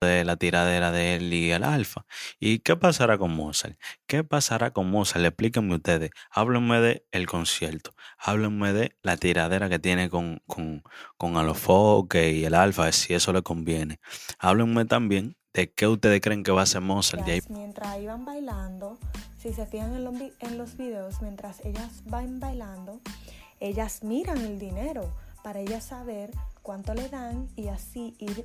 De la tiradera de él y el alfa. ¿Y qué pasará con Mozart? ¿Qué pasará con Mozart? Explíquenme ustedes. Háblenme de el concierto. Háblenme de la tiradera que tiene con, con, con Alofoque y el alfa, si eso le conviene. Háblenme también de qué ustedes creen que va a ser Mozart ahí. Mientras iban bailando, si se fijan en, los en los videos, mientras ellas van bailando, ellas miran el dinero para ellas saber cuánto le dan y así ir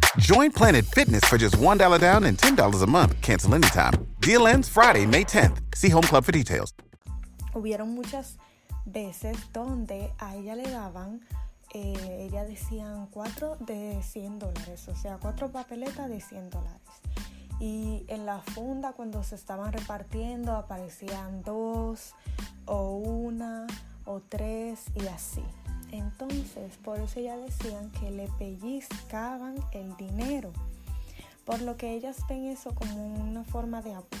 Join Planet Fitness for just $1 down and $10 a month. Cancel anytime. Deal ends Friday, May 10th. See Home Club for details. hubieron muchas veces donde a ella le daban, eh, ella decían cuatro de 100 dólares, o sea, cuatro papeletas de 100 dólares. Y en la funda cuando se estaban repartiendo aparecían dos o una o tres y así. Entonces, por eso ella decían que le pellizcaban el dinero, por lo que ellas ven eso como una forma de abuso.